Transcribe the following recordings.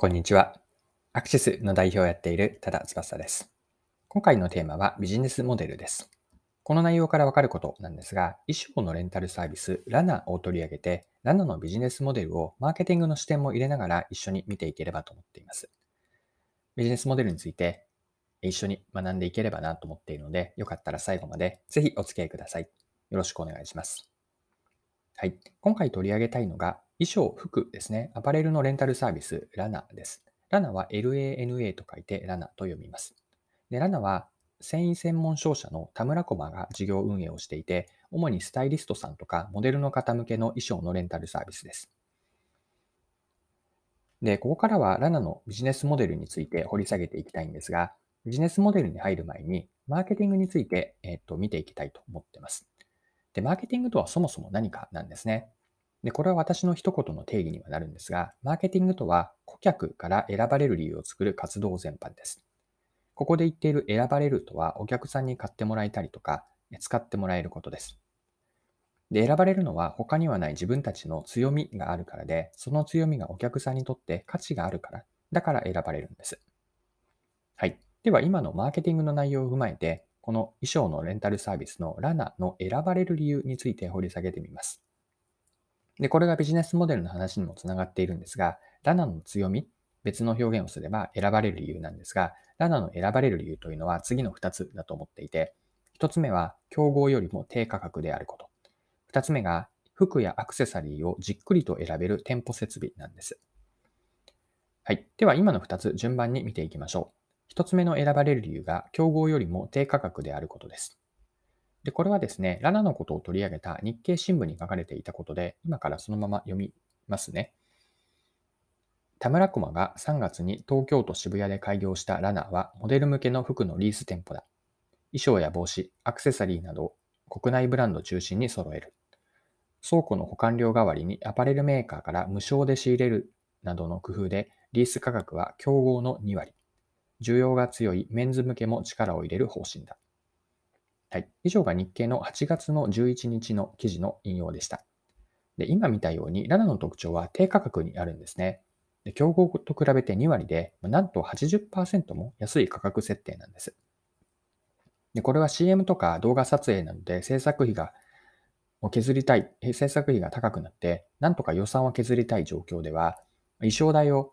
こんにちは。アクシスの代表をやっている多田翼です。今回のテーマはビジネスモデルです。この内容からわかることなんですが、衣装のレンタルサービス、ラナを取り上げて、ラナのビジネスモデルをマーケティングの視点も入れながら一緒に見ていければと思っています。ビジネスモデルについて一緒に学んでいければなと思っているので、よかったら最後までぜひお付き合いください。よろしくお願いします。はい。今回取り上げたいのが、衣装、服ですね。アパレルのレンタルサービス、ラナです。ラナは LANA と書いてラナと読みます。でラナは繊維専門商社の田村駒が事業運営をしていて、主にスタイリストさんとかモデルの方向けの衣装のレンタルサービスです。で、ここからはラナのビジネスモデルについて掘り下げていきたいんですが、ビジネスモデルに入る前に、マーケティングについて、えっと見ていきたいと思ってます。で、マーケティングとはそもそも何かなんですね。で、これは私の一言の定義にはなるんですが、マーケティングとは顧客から選ばれる理由を作る活動全般です。ここで言っている選ばれるとは、お客さんに買ってもらえたりとか、使ってもらえることです。で、選ばれるのは他にはない自分たちの強みがあるからで、その強みがお客さんにとって価値があるから、だから選ばれるんです。はい。では、今のマーケティングの内容を踏まえて、この衣装のレンタルサービスのラナの選ばれる理由について掘り下げてみます。で、これがビジネスモデルの話にもつながっているんですが、ラナの強み、別の表現をすれば選ばれる理由なんですが、ラナの選ばれる理由というのは次の2つだと思っていて、1つ目は競合よりも低価格であること。2つ目が服やアクセサリーをじっくりと選べる店舗設備なんです。はい。では今の2つ順番に見ていきましょう。1つ目の選ばれる理由が競合よりも低価格であることです。で、これはですね、ラナのことを取り上げた日経新聞に書かれていたことで、今からそのまま読みますね。田村駒が3月に東京都渋谷で開業したラナは、モデル向けの服のリース店舗だ。衣装や帽子、アクセサリーなど国内ブランド中心に揃える。倉庫の保管料代わりにアパレルメーカーから無償で仕入れるなどの工夫で、リース価格は競合の2割。需要が強いメンズ向けも力を入れる方針だ。はい。以上が日経の8月の11日の記事の引用でした。で今見たように、ラナの特徴は低価格にあるんですね。で競合と比べて2割で、なんと80%も安い価格設定なんです。でこれは CM とか動画撮影などで制作費がを削りたい、制作費が高くなって、なんとか予算を削りたい状況では、衣装代を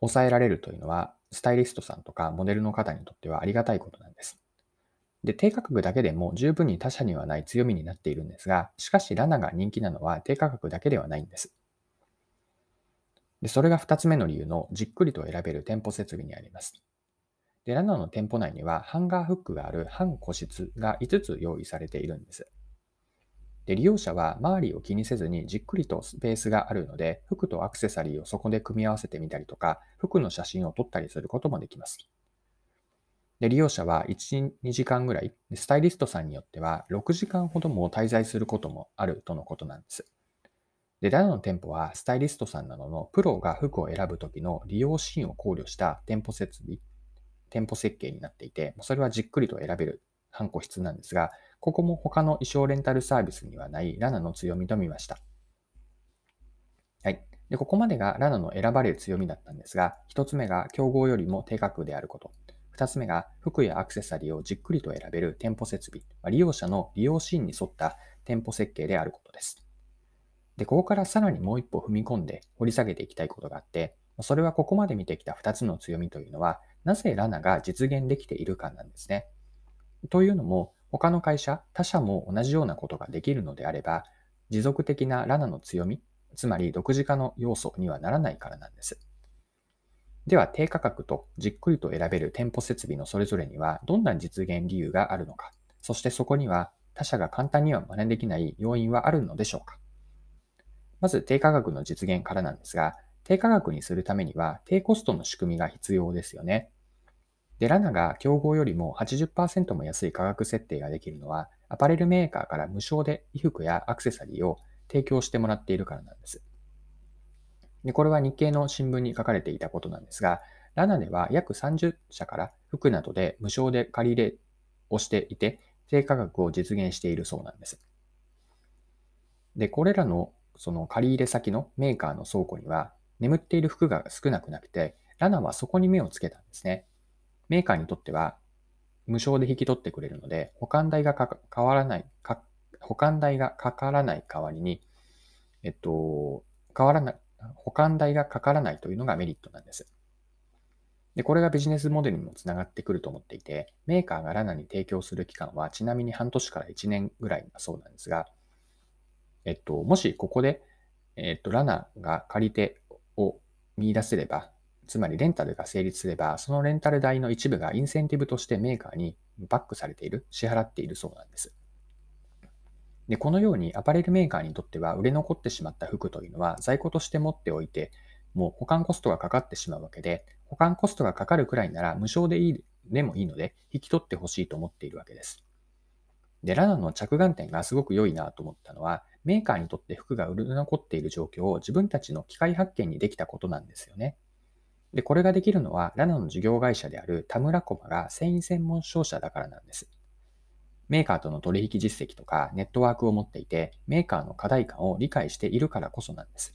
抑えられるというのは、スタイリストさんとかモデルの方にとってはありがたいことなんです。で、低価格だけでも十分に他社にはない強みになっているんですが、しかしラナが人気なのは低価格だけではないんです。で、それが2つ目の理由のじっくりと選べる店舗設備にあります。で、ラナの店舗内にはハンガーフックがある半個室が5つ用意されているんです。で、利用者は周りを気にせずにじっくりとスペースがあるので、服とアクセサリーをそこで組み合わせてみたりとか、服の写真を撮ったりすることもできます。で、利用者は1、2時間ぐらい、スタイリストさんによっては6時間ほども滞在することもあるとのことなんです。で、ダナの店舗はスタイリストさんなどのプロが服を選ぶときの利用シーンを考慮した店舗設備、店舗設計になっていて、それはじっくりと選べる半個室なんですが、ここも他の衣装レンタルサービスにはないラナの強みと見ました。はい。で、ここまでがラナの選ばれる強みだったんですが、一つ目が競合よりも低価格であること。2つ目が服やアクセサリーをじっくりと選べる店舗設備、利用者の利用シーンに沿った店舗設計であることです。で、ここからさらにもう一歩踏み込んで掘り下げていきたいことがあって、それはここまで見てきた2つの強みというのは、なぜラナが実現できているかなんですね。というのも、他の会社、他社も同じようなことができるのであれば、持続的なラナの強み、つまり独自化の要素にはならないからなんです。では、低価格とじっくりと選べる店舗設備のそれぞれにはどんな実現理由があるのか、そしてそこには他社が簡単には真似できない要因はあるのでしょうか。まず、低価格の実現からなんですが、低価格にするためには低コストの仕組みが必要ですよね。で、ラナが競合よりも80%も安い価格設定ができるのは、アパレルメーカーから無償で衣服やアクセサリーを提供してもらっているからなんです。で、これは日経の新聞に書かれていたことなんですが、ラナでは約30社から服などで無償で借り入れをしていて、低価格を実現しているそうなんです。で、これらのその借り入れ先のメーカーの倉庫には、眠っている服が少なくなくて、ラナはそこに目をつけたんですね。メーカーにとっては、無償で引き取ってくれるので、保管代がか変わらない、保管代がかからない代わりに、えっと、変わらない、保管代がかからないというのがメリットなんです。で、これがビジネスモデルにもつながってくると思っていて、メーカーがラナに提供する期間はちなみに半年から1年ぐらいだそうなんですが、えっと、もしここで、えっと、ラナが借り手を見出せれば、つまりレンタルが成立すれば、そのレンタル代の一部がインセンティブとしてメーカーにバックされている、支払っているそうなんです。で、このようにアパレルメーカーにとっては売れ残ってしまった服というのは在庫として持っておいて、もう保管コストがかかってしまうわけで、保管コストがかかるくらいなら無償でいい、でもいいので引き取ってほしいと思っているわけです。で、ラナの着眼点がすごく良いなと思ったのは、メーカーにとって服が売れ残っている状況を自分たちの機械発見にできたことなんですよね。で、これができるのは、ラナの事業会社である田村コマが繊維専門商社だからなんです。メーカーとの取引実績とかネットワークを持っていて、メーカーの課題感を理解しているからこそなんです。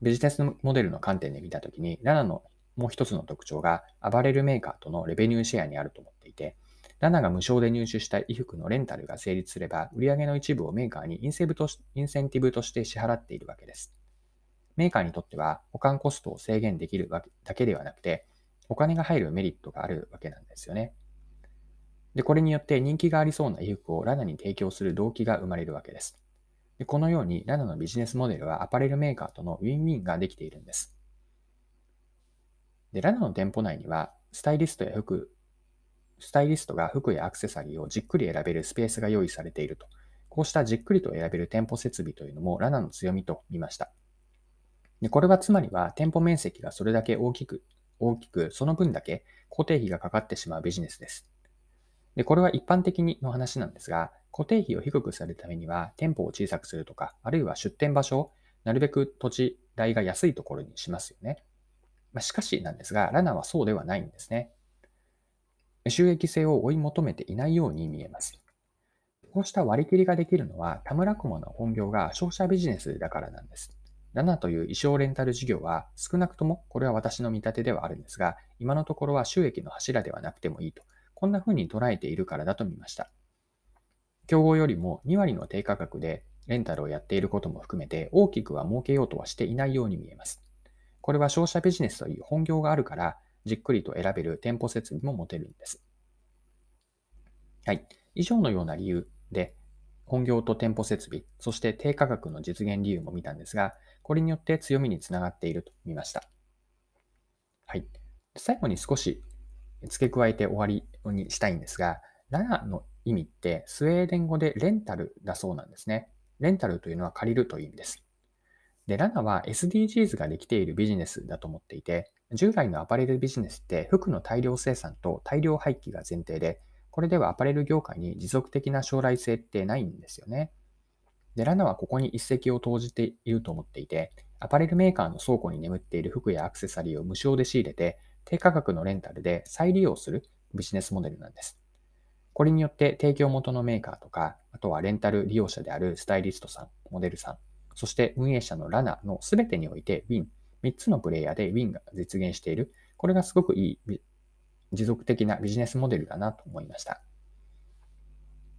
ビジネスモデルの観点で見たときに、ラナのもう一つの特徴が、アバレルメーカーとのレベニューシェアにあると思っていて、ラナが無償で入手した衣服のレンタルが成立すれば、売上の一部をメーカーにインセブとインセンティブとして支払っているわけです。メーカーにとっては保管コストを制限できるだけではなくて、お金が入るメリットがあるわけなんですよね。で、これによって人気がありそうな衣服をラナに提供する動機が生まれるわけです。でこのようにラナのビジネスモデルはアパレルメーカーとのウィンウィンができているんです。で、ラナの店舗内にはスタイリストや服、スタイリストが服やアクセサリーをじっくり選べるスペースが用意されていると。こうしたじっくりと選べる店舗設備というのもラナの強みと見ました。でこれはつまりは店舗面積がそれだけ大きく、大きくその分だけ固定費がかかってしまうビジネスです。で、これは一般的にの話なんですが、固定費を低くするためには、店舗を小さくするとか、あるいは出店場所をなるべく土地代が安いところにしますよね。まあ、しかしなんですが、ラナはそうではないんですね。収益性を追い求めていないように見えます。こうした割り切りができるのは、田村駒の本業が商社ビジネスだからなんです。ラナという衣装レンタル事業は少なくとも、これは私の見立てではあるんですが、今のところは収益の柱ではなくてもいいとこんな風に捉えているからだと見ました。競合よりも2割の低価格でレンタルをやっていることも含めて大きくは儲けようとはしていないように見えます。これは商社ビジネスという本業があるからじっくりと選べる店舗設備も持てるんです。はい。以上のような理由で本業と店舗設備、そして低価格の実現理由も見たんですが、これによって強みにつながっていると見ました。はい。最後に少し付け加えて終わりにしたいんですが、ラナの意味ってスウェーデン語でレンタルだそうなんですね。レンタルというのは借りるという意味です。で、ラナは SDGs ができているビジネスだと思っていて、従来のアパレルビジネスって服の大量生産と大量廃棄が前提で、これではアパレル業界に持続的な将来性ってないんですよね。で、ラナはここに一石を投じていると思っていて、アパレルメーカーの倉庫に眠っている服やアクセサリーを無償で仕入れて、低価格のレンタルで再利用するビジネスモデルなんです。これによって提供元のメーカーとか、あとはレンタル利用者であるスタイリストさん、モデルさん、そして運営者のラナの全てにおいて Win、3つのプレイヤーで Win が実現している。これがすごくいい持続的なビジネスモデルだなと思いました。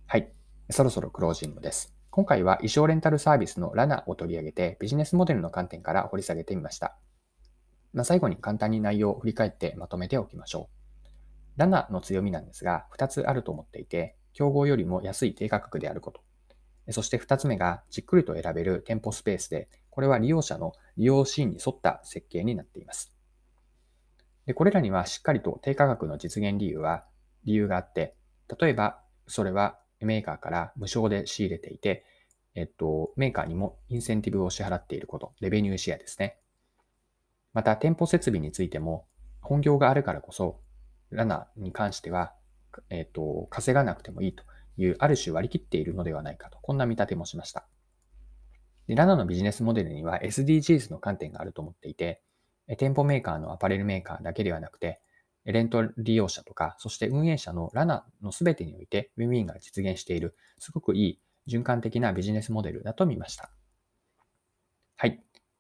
はい。そろそろクロージングです。今回は衣装レンタルサービスのラナを取り上げてビジネスモデルの観点から掘り下げてみました。まあ、最後に簡単に内容を振り返ってまとめておきましょう。ラナの強みなんですが、2つあると思っていて、競合よりも安い低価格であること。そして2つ目が、じっくりと選べる店舗スペースで、これは利用者の利用シーンに沿った設計になっています。でこれらにはしっかりと低価格の実現理由は、理由があって、例えば、それはメーカーから無償で仕入れていて、えっと、メーカーにもインセンティブを支払っていること、レベニューシェアですね。また、店舗設備についても、本業があるからこそ、ラナに関しては、えっ、ー、と、稼がなくてもいいという、ある種割り切っているのではないかと、こんな見立てもしました。でラナのビジネスモデルには SDGs の観点があると思っていて、店舗メーカーのアパレルメーカーだけではなくて、レント利用者とか、そして運営者のラナの全てにおいてウィンウィンが実現している、すごくいい循環的なビジネスモデルだと見ました。はい。